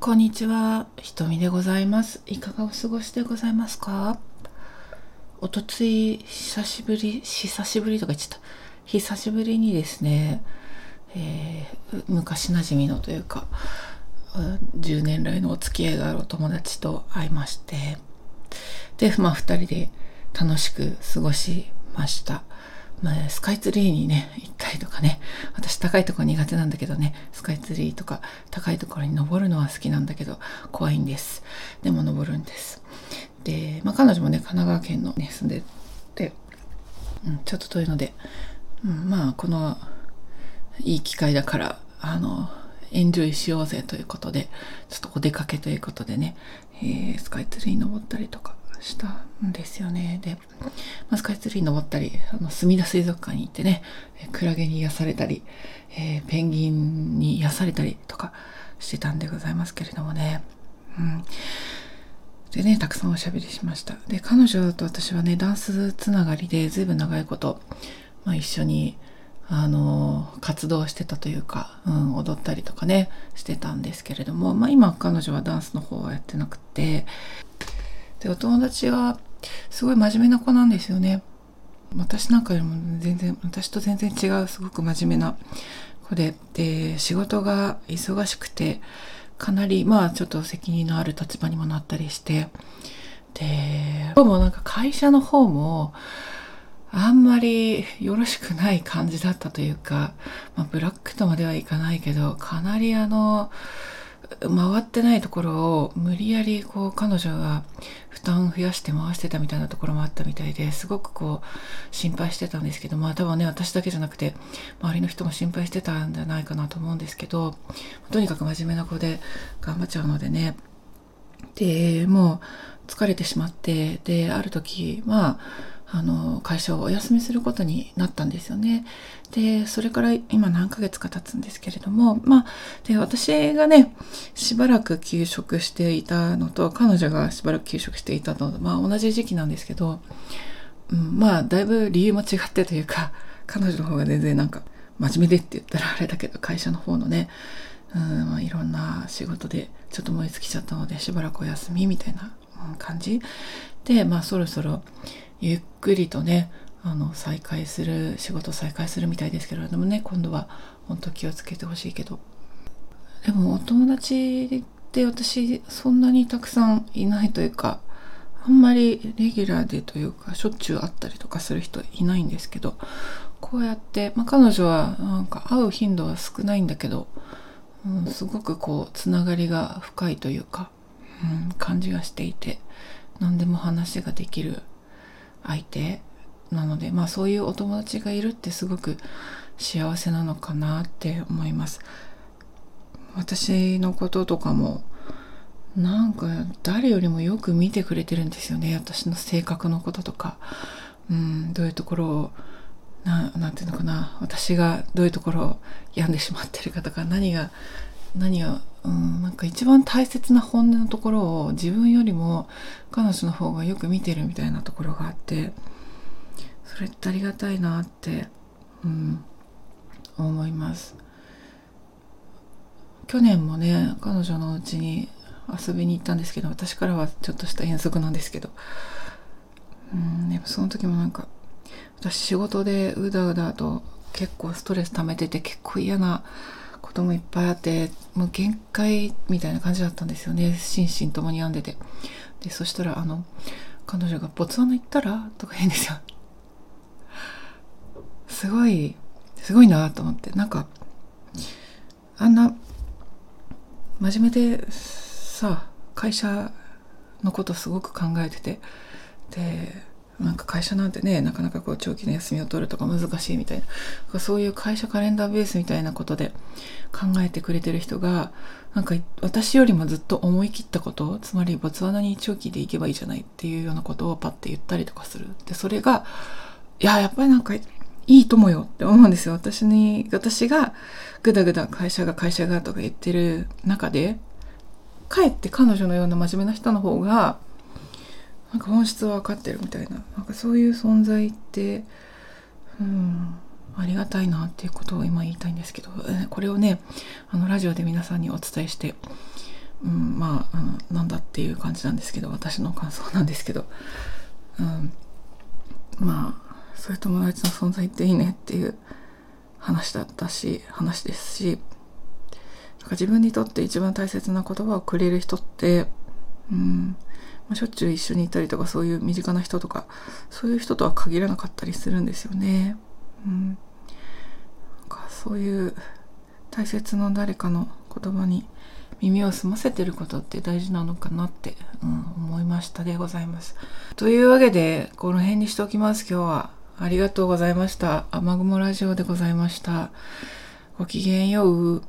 こんにちは、ひとみでございます。いかがお過ごしでございますか？おとつい、久しぶり、久しぶりとか言っちゃった。久しぶりにですね、えー昔馴染みのというか、10年来のお付き合いがあるお友達と会いまして、で、まあ二人で楽しく過ごしました。まあ、スカイツリーにね、行ったりとかね、私高いとこ苦手なんだけどね、スカイツリーとか高いところに登るのは好きなんだけど、怖いんです。でも登るんです。で、まあ彼女もね、神奈川県のね、住んでて、うん、ちょっと遠いので、うん、まあこのいい機会だから、あの、エンジョイしようぜということで、ちょっとお出かけということでね、えースカイツリー登ったりとかしたんですよね。で、まあ、スカイツリー登ったり、あの、墨田水族館に行ってね、クラゲに癒されたり、えーペンギンに癒されたりとかしてたんでございますけれどもね。うん。でね、たくさんおしゃべりしました。で、彼女と私はね、ダンスつながりでずいぶん長いこと、まあ一緒に、あの、活動してたというか、うん、踊ったりとかね、してたんですけれども、まあ今彼女はダンスの方はやってなくて、で、お友達はすごい真面目な子なんですよね。私なんかよりも全然、私と全然違うすごく真面目な子で、で、仕事が忙しくて、かなり、まあちょっと責任のある立場にもなったりして、で、どうもなんか会社の方も、あんまりよろしくない感じだったというか、まあ、ブラックとまではいかないけど、かなりあの、回ってないところを無理やりこう彼女が負担増やして回してたみたいなところもあったみたいですごくこう心配してたんですけどまあ多分ね私だけじゃなくて周りの人も心配してたんじゃないかなと思うんですけどとにかく真面目な子で頑張っちゃうのでねでもう疲れてしまってである時まああの会社をお休みすることになったんですよね。でそれから今何ヶ月か経つんですけれどもまあで私がねしばらく休職していたのと彼女がしばらく休職していたのとまあ同じ時期なんですけど、うん、まあだいぶ理由も違ってというか彼女の方が全然なんか真面目でって言ったらあれだけど会社の方のねうんまあ、いろんな仕事でちょっと燃え尽きちゃったのでしばらくお休みみたいな感じでまあそろそろゆっくりとねあの再開する仕事再開するみたいですけれどもね今度は本当気をつけてほしいけど。でもお友達って私そんなにたくさんいないというかあんまりレギュラーでというかしょっちゅう会ったりとかする人いないんですけどこうやって、まあ、彼女はなんか会う頻度は少ないんだけど、うん、すごくこうつながりが深いというか、うん、感じがしていて何でも話ができる相手なのでまあそういうお友達がいるってすごく幸せなのかなって思います。私のこととかもなんか誰よりもよく見てくれてるんですよね。私の性格のこととか。うんどういうところをななんていうのかな。私がどういうところを病んでしまってるかとか何が何が、うん、なんか一番大切な本音のところを自分よりも彼女の方がよく見てるみたいなところがあってそれってありがたいなって、うん、思います。去年もね彼女の家に遊びに行ったんですけど私からはちょっとした遠足なんですけどうんでもその時もなんか私仕事でうだうだと結構ストレス溜めてて結構嫌なこともいっぱいあってもう限界みたいな感じだったんですよね。心身ともに病んでて。でそしたらあの彼女が「ボツワナ行ったら?」とか言うんですよ。すごいすごいなと思って。なんかあんな真面目でさ会社のことすごく考えてて。でなんか会社なんてねなかなかこう長期の休みを取るとか難しいみたいなそういう会社カレンダーベースみたいなことで考えてくれてる人がなんか私よりもずっと思い切ったことつまりボツワナに長期で行けばいいじゃないっていうようなことをパッて言ったりとかする。でそれがいややっぱりなんかいいともよって思うんですよ。私に私がぐだぐだ会社が会社がとか言ってる中でかえって彼女のような真面目な人の方がなんか本質は分かってるみたいな。なんかそういう存在ってうんありがたいなっていうことを今言いたいんですけど。これをねあのラジオで皆さんにお伝えしてうん、まあ、うん、なんだっていう感じなんですけど。私の感想なんですけど、うん、まあそういう友達の存在っていいねっていう話だったし話ですしなんか自分にとって一番大切な言葉をくれる人って、うんまあ、しょっちゅう一緒にいたりとかそういう身近な人とかそういう人とは限らなかったりするんですよね。うん、なんかそういう大切な誰かの言葉に耳を澄ませてることって大事なのかなって、うん、思いましたでございます。というわけでこの辺にしておきます今日は。ありがとうございました。雨雲ラジオでございました。ごきげんよう。